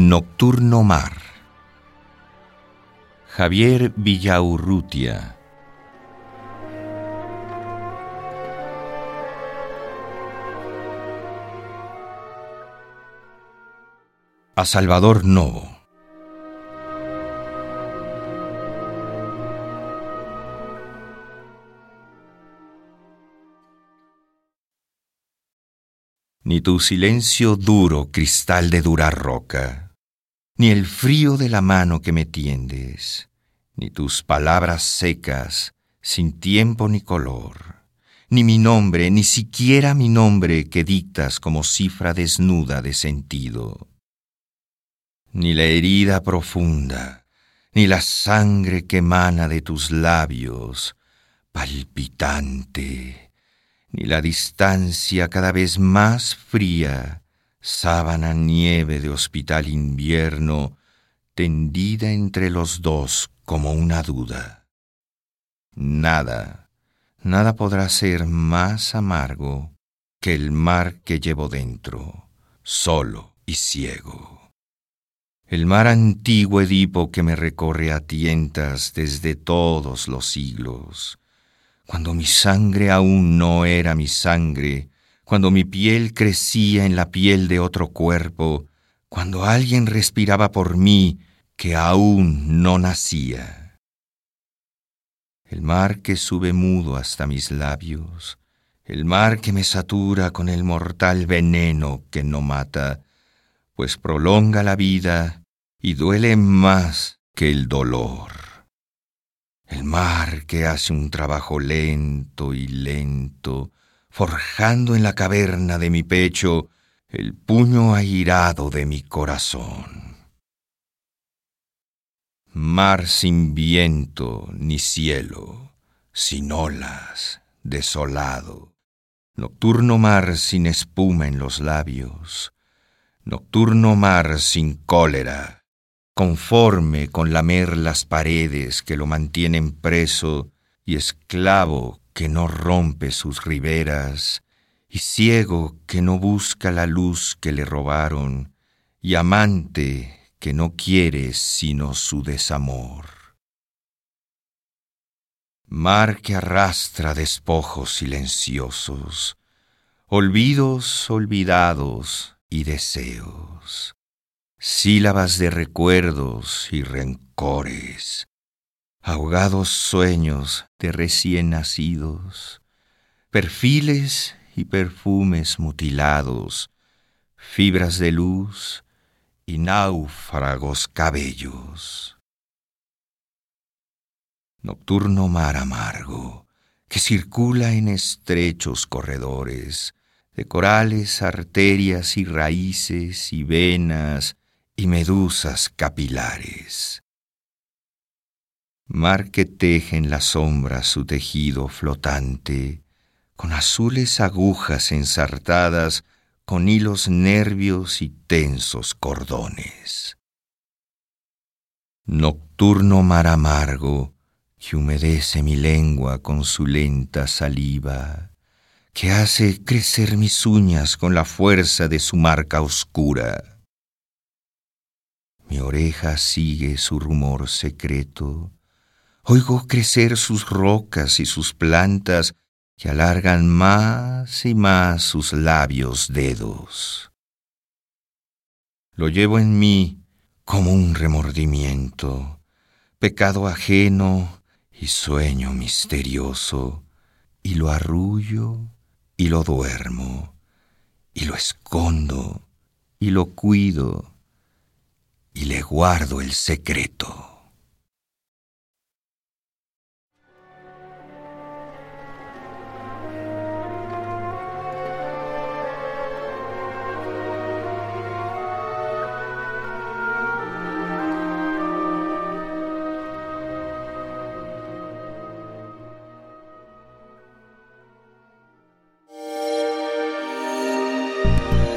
Nocturno Mar. Javier Villaurrutia. A Salvador Novo. ni tu silencio duro, cristal de dura roca, ni el frío de la mano que me tiendes, ni tus palabras secas, sin tiempo ni color, ni mi nombre, ni siquiera mi nombre que dictas como cifra desnuda de sentido, ni la herida profunda, ni la sangre que emana de tus labios, palpitante, ni la distancia cada vez más fría, sábana nieve de hospital invierno, tendida entre los dos como una duda. Nada, nada podrá ser más amargo que el mar que llevo dentro, solo y ciego. El mar antiguo Edipo que me recorre a tientas desde todos los siglos, cuando mi sangre aún no era mi sangre, cuando mi piel crecía en la piel de otro cuerpo, cuando alguien respiraba por mí que aún no nacía. El mar que sube mudo hasta mis labios, el mar que me satura con el mortal veneno que no mata, pues prolonga la vida y duele más que el dolor. El mar que hace un trabajo lento y lento, forjando en la caverna de mi pecho el puño airado de mi corazón. Mar sin viento ni cielo, sin olas, desolado. Nocturno mar sin espuma en los labios. Nocturno mar sin cólera conforme con lamer las paredes que lo mantienen preso y esclavo que no rompe sus riberas, y ciego que no busca la luz que le robaron, y amante que no quiere sino su desamor. Mar que arrastra despojos silenciosos, olvidos olvidados y deseos sílabas de recuerdos y rencores, ahogados sueños de recién nacidos, perfiles y perfumes mutilados, fibras de luz y náufragos cabellos. Nocturno mar amargo que circula en estrechos corredores, de corales, arterias y raíces y venas y medusas capilares. Mar que teje en la sombra su tejido flotante, con azules agujas ensartadas, con hilos nervios y tensos cordones. Nocturno mar amargo que humedece mi lengua con su lenta saliva, que hace crecer mis uñas con la fuerza de su marca oscura mi oreja sigue su rumor secreto. Oigo crecer sus rocas y sus plantas que alargan más y más sus labios dedos. Lo llevo en mí como un remordimiento, pecado ajeno y sueño misterioso, y lo arrullo y lo duermo, y lo escondo y lo cuido y le guardo el secreto. you